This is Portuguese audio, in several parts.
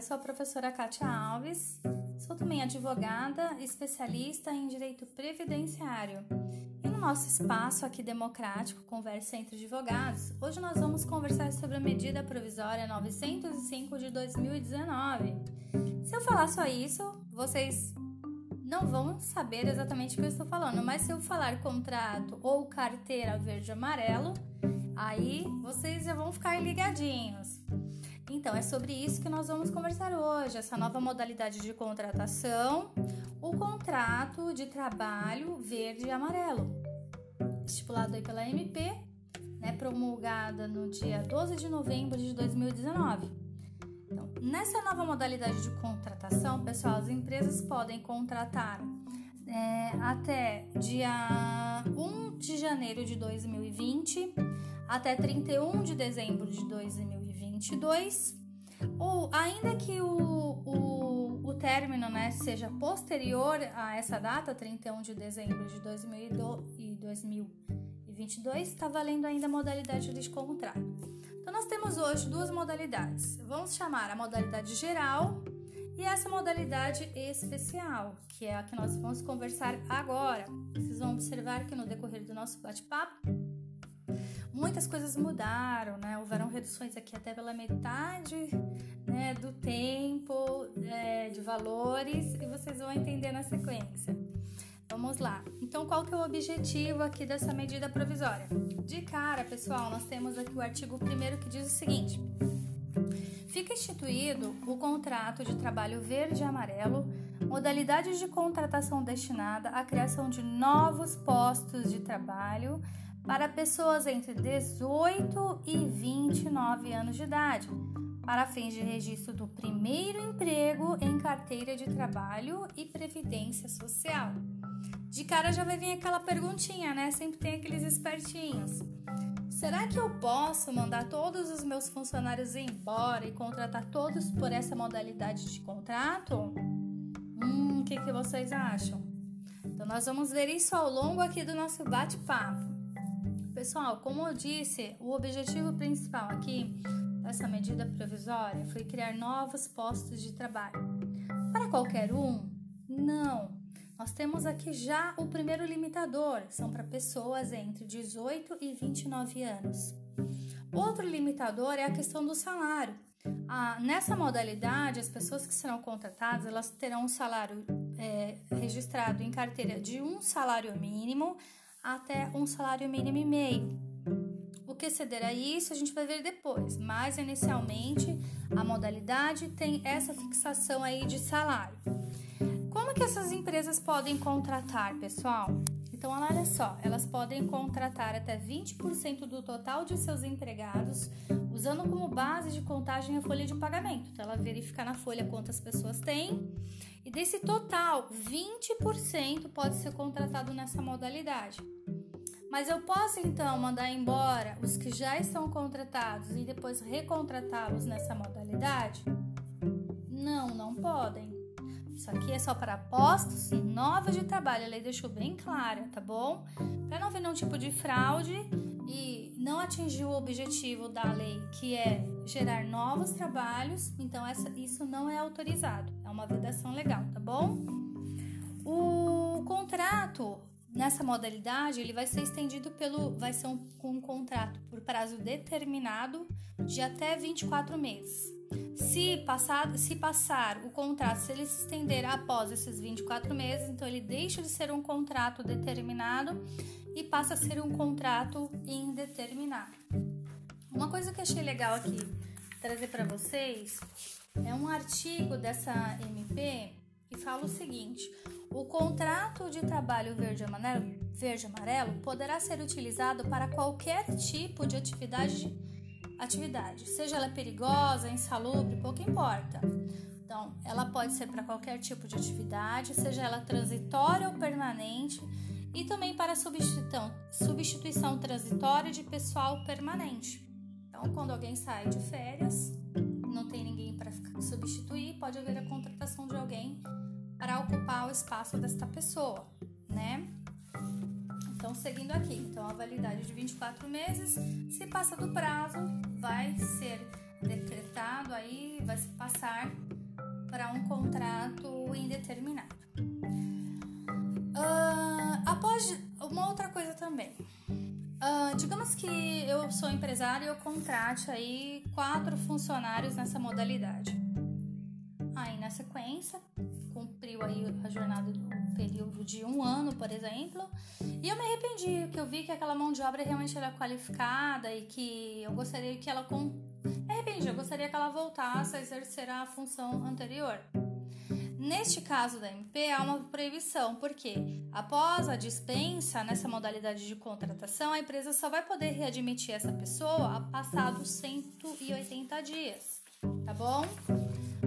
eu sou a professora Kátia Alves, sou também advogada, especialista em direito previdenciário. E no nosso espaço aqui democrático, Conversa entre Advogados, hoje nós vamos conversar sobre a medida provisória 905 de 2019. Se eu falar só isso, vocês não vão saber exatamente o que eu estou falando, mas se eu falar contrato ou carteira verde-amarelo, aí vocês já vão ficar ligadinhos. Então, é sobre isso que nós vamos conversar hoje, essa nova modalidade de contratação, o contrato de trabalho verde e amarelo, estipulado aí pela MP, né, promulgada no dia 12 de novembro de 2019. Então, nessa nova modalidade de contratação, pessoal, as empresas podem contratar é, até dia 1 de janeiro de 2020 até 31 de dezembro de 2022, ou ainda que o, o, o término né, seja posterior a essa data, 31 de dezembro de 2022, está valendo ainda a modalidade de contrato. Então, nós temos hoje duas modalidades. Vamos chamar a modalidade geral e essa modalidade especial, que é a que nós vamos conversar agora. Vocês vão observar que no decorrer do nosso bate-papo, muitas coisas mudaram, né? Houveram reduções aqui até pela metade né, do tempo, é, de valores, e vocês vão entender na sequência. Vamos lá. Então, qual que é o objetivo aqui dessa medida provisória? De cara, pessoal, nós temos aqui o artigo 1 que diz o seguinte: Fica instituído o contrato de trabalho verde e amarelo, modalidades de contratação destinada à criação de novos postos de trabalho para pessoas entre 18 e 29 anos de idade, para fins de registro do primeiro emprego em carteira de trabalho e previdência social. De cara já vai vir aquela perguntinha, né? Sempre tem aqueles espertinhos. Será que eu posso mandar todos os meus funcionários embora e contratar todos por essa modalidade de contrato? Hum, o que, que vocês acham? Então, nós vamos ver isso ao longo aqui do nosso bate-papo. Pessoal, como eu disse, o objetivo principal aqui dessa medida provisória foi criar novos postos de trabalho. Para qualquer um? Não. Nós temos aqui já o primeiro limitador, são para pessoas entre 18 e 29 anos. Outro limitador é a questão do salário. Ah, nessa modalidade, as pessoas que serão contratadas elas terão um salário é, registrado em carteira de um salário mínimo até um salário mínimo e meio. O que ceder a isso a gente vai ver depois, mas inicialmente a modalidade tem essa fixação aí de salário. Como que essas empresas podem contratar, pessoal? Então, olha só, elas podem contratar até 20% do total de seus empregados, usando como base de contagem a folha de pagamento. Então, ela verifica na folha quantas pessoas tem e desse total, 20% pode ser contratado nessa modalidade. Mas eu posso então mandar embora os que já estão contratados e depois recontratá-los nessa modalidade? Não, não podem. Isso aqui é só para postos novos de trabalho. A lei deixou bem clara, tá bom? Para não haver nenhum tipo de fraude e não atingir o objetivo da lei, que é gerar novos trabalhos, então essa, isso não é autorizado. É uma vedação legal, tá bom? O contrato nessa modalidade ele vai ser estendido pelo vai ser um, um contrato por prazo determinado de até 24 meses. Se passar, se passar o contrato, se ele se estender após esses 24 meses, então ele deixa de ser um contrato determinado e passa a ser um contrato indeterminado. Uma coisa que achei legal aqui trazer para vocês é um artigo dessa MP que fala o seguinte: o contrato de trabalho verde amarelo, verde amarelo poderá ser utilizado para qualquer tipo de atividade atividade, seja ela perigosa, insalubre, pouco importa. Então, ela pode ser para qualquer tipo de atividade, seja ela transitória ou permanente, e também para substituição, substituição transitória de pessoal permanente. Então, quando alguém sai de férias, não tem ninguém para substituir, pode haver a contratação de alguém para ocupar o espaço desta pessoa, né? Então, seguindo aqui, então a validade de 24 meses, se passa do prazo, vai ser decretado aí, vai se passar para um contrato indeterminado. Uh, após uma outra coisa também. Uh, digamos que eu sou empresário e eu contrate aí quatro funcionários nessa modalidade. Ano, por exemplo, e eu me arrependi, porque eu vi que aquela mão de obra realmente era qualificada e que eu gostaria que ela com... me arrependi, eu gostaria que ela voltasse a exercer a função anterior. Neste caso da MP, há uma proibição, porque após a dispensa nessa modalidade de contratação, a empresa só vai poder readmitir essa pessoa passados 180 dias, tá bom?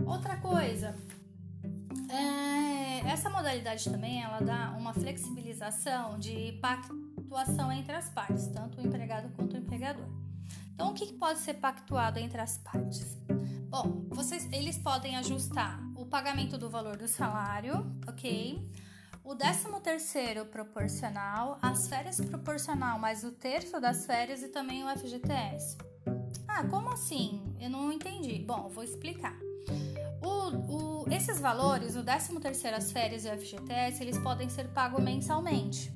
Outra coisa, é, essa modalidade também ela dá flexibilização de pactuação entre as partes, tanto o empregado quanto o empregador. Então, o que pode ser pactuado entre as partes? Bom, vocês, eles podem ajustar o pagamento do valor do salário, ok? O 13 terceiro proporcional, as férias proporcional mais o terço das férias e também o FGTS. Ah, como assim? Eu não entendi. Bom, vou explicar. O, o, esses valores, o 13 terceiro as férias e o FGTS, eles podem ser pagos mensalmente,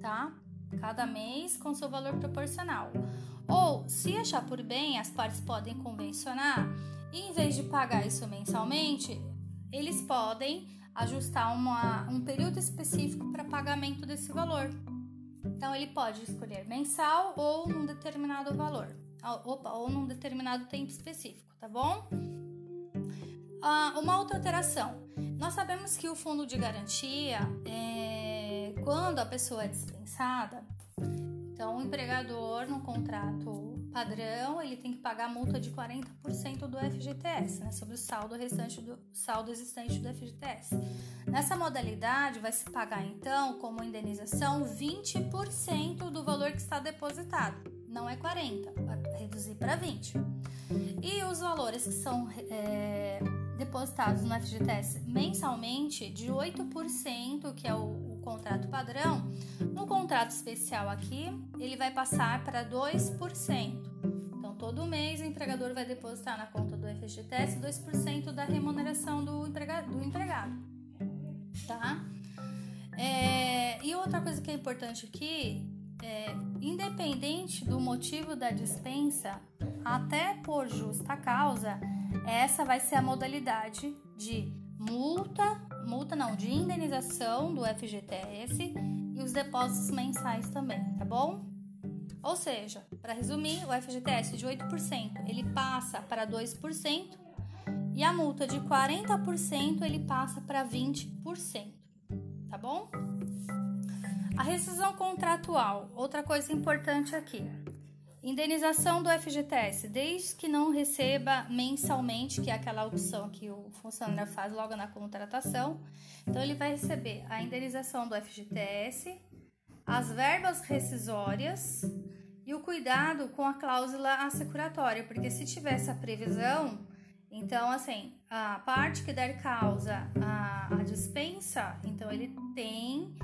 tá? Cada mês com seu valor proporcional. Ou, se achar por bem, as partes podem convencionar e em vez de pagar isso mensalmente, eles podem ajustar uma, um período específico para pagamento desse valor. Então ele pode escolher mensal ou num determinado valor, opa, ou num determinado tempo específico, tá bom? Ah, uma outra alteração. Nós sabemos que o fundo de garantia, é, quando a pessoa é dispensada, então o empregador no contrato padrão, ele tem que pagar a multa de 40% do FGTS, né, sobre o saldo restante do saldo existente do FGTS. Nessa modalidade, vai se pagar então, como indenização, 20% do valor que está depositado. Não é 40, vai reduzir para 20. E os valores que são é, depositados no FGTS mensalmente, de 8%, que é o, o contrato padrão, no contrato especial aqui, ele vai passar para 2%. Então, todo mês o empregador vai depositar na conta do FGTS 2% da remuneração do, emprega, do empregado. Tá? É, e outra coisa que é importante aqui é, independente do motivo da dispensa, até por justa causa, essa vai ser a modalidade de multa, multa não, de indenização do FGTS e os depósitos mensais também, tá bom? Ou seja, para resumir, o FGTS de 8% ele passa para 2% e a multa de 40% ele passa para 20%, tá bom? A rescisão contratual, outra coisa importante aqui. Indenização do FGTS, desde que não receba mensalmente, que é aquela opção que o funcionário faz logo na contratação. Então, ele vai receber a indenização do FGTS, as verbas rescisórias e o cuidado com a cláusula assecuratória, porque se tiver essa previsão, então, assim, a parte que der causa à dispensa, então ele tem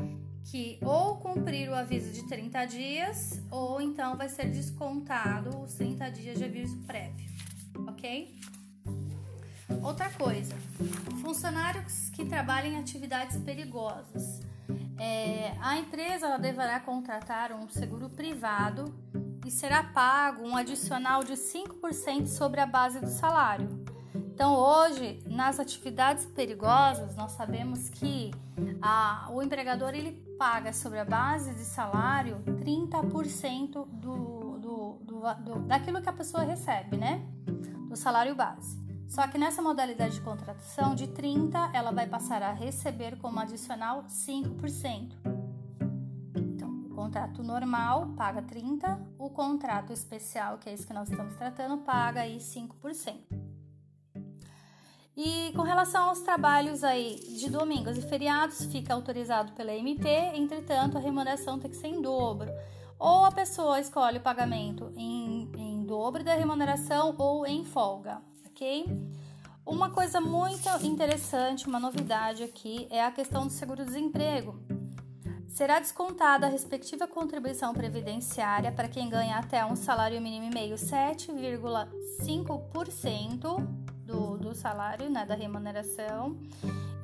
que ou cumprir o aviso de 30 dias ou então vai ser descontado os 30 dias de aviso prévio, ok? Outra coisa, funcionários que trabalham em atividades perigosas. É, a empresa deverá contratar um seguro privado e será pago um adicional de 5% sobre a base do salário. Então, hoje, nas atividades perigosas, nós sabemos que a, o empregador ele paga sobre a base de salário 30% do, do, do, do, daquilo que a pessoa recebe, né? Do salário base. Só que nessa modalidade de contratação, de 30%, ela vai passar a receber como adicional 5%. Então, o contrato normal paga 30%, o contrato especial, que é esse que nós estamos tratando, paga aí 5%. E com relação aos trabalhos aí de domingos e feriados, fica autorizado pela MP, entretanto, a remuneração tem que ser em dobro. Ou a pessoa escolhe o pagamento em, em dobro da remuneração ou em folga, ok? Uma coisa muito interessante, uma novidade aqui, é a questão do seguro-desemprego. Será descontada a respectiva contribuição previdenciária para quem ganha até um salário mínimo e meio 7,5% do do, do salário, né, da remuneração.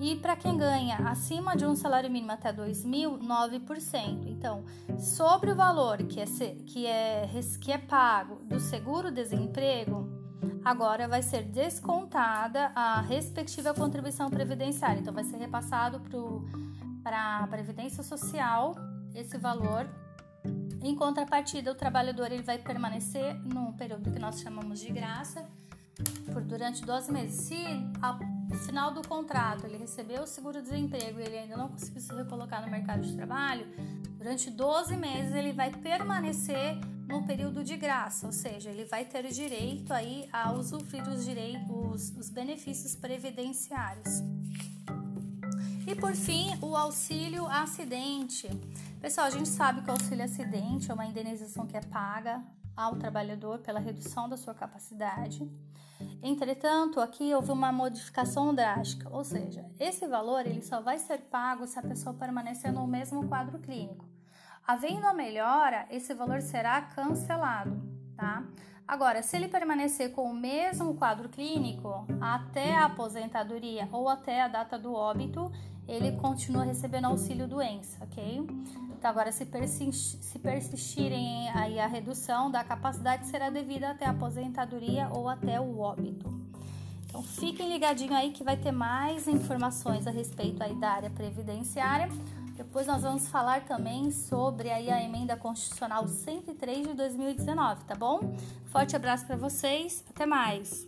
E para quem ganha acima de um salário mínimo até 2 mil, 9%. Então, sobre o valor que é, que é, que é pago do seguro-desemprego, agora vai ser descontada a respectiva contribuição previdenciária. Então, vai ser repassado para a Previdência Social esse valor. Em contrapartida, o trabalhador ele vai permanecer num período que nós chamamos de graça por durante 12 meses. Se ao final do contrato ele recebeu o seguro-desemprego e ele ainda não conseguiu se recolocar no mercado de trabalho, durante 12 meses ele vai permanecer no período de graça, ou seja, ele vai ter direito aí a usufruir os direitos, os benefícios previdenciários. E por fim, o auxílio acidente. Pessoal, a gente sabe que o auxílio acidente é uma indenização que é paga ao trabalhador pela redução da sua capacidade. Entretanto, aqui houve uma modificação drástica, ou seja, esse valor ele só vai ser pago se a pessoa permanecer no mesmo quadro clínico. Havendo a melhora, esse valor será cancelado, tá? Agora, se ele permanecer com o mesmo quadro clínico até a aposentadoria ou até a data do óbito, ele continua recebendo auxílio doença, ok? Então, agora, se, se persistirem aí a redução da capacidade, será devida até a aposentadoria ou até o óbito. Então, fiquem ligadinho aí que vai ter mais informações a respeito aí da área previdenciária. Depois nós vamos falar também sobre aí a emenda constitucional 103 de 2019, tá bom? Forte abraço para vocês, até mais.